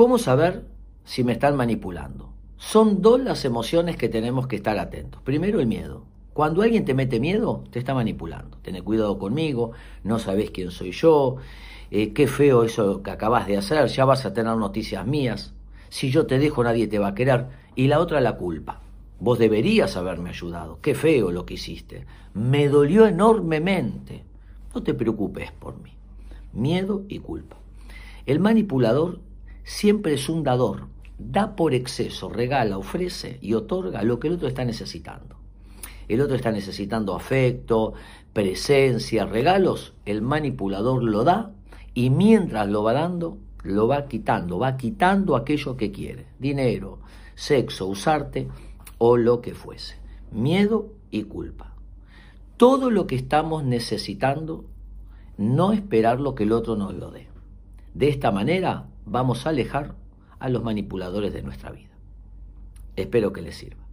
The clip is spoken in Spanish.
¿Cómo saber si me están manipulando? Son dos las emociones que tenemos que estar atentos. Primero el miedo. Cuando alguien te mete miedo, te está manipulando. Ten cuidado conmigo, no sabes quién soy yo, eh, qué feo eso que acabas de hacer, ya vas a tener noticias mías. Si yo te dejo nadie te va a querer. Y la otra la culpa. Vos deberías haberme ayudado. Qué feo lo que hiciste. Me dolió enormemente. No te preocupes por mí. Miedo y culpa. El manipulador siempre es un dador. Da por exceso, regala, ofrece y otorga lo que el otro está necesitando. El otro está necesitando afecto, presencia, regalos. El manipulador lo da y mientras lo va dando, lo va quitando, va quitando aquello que quiere. Dinero, sexo, usarte o lo que fuese. Miedo y culpa. Todo lo que estamos necesitando, no esperar lo que el otro nos lo dé. De esta manera vamos a alejar a los manipuladores de nuestra vida. Espero que les sirva.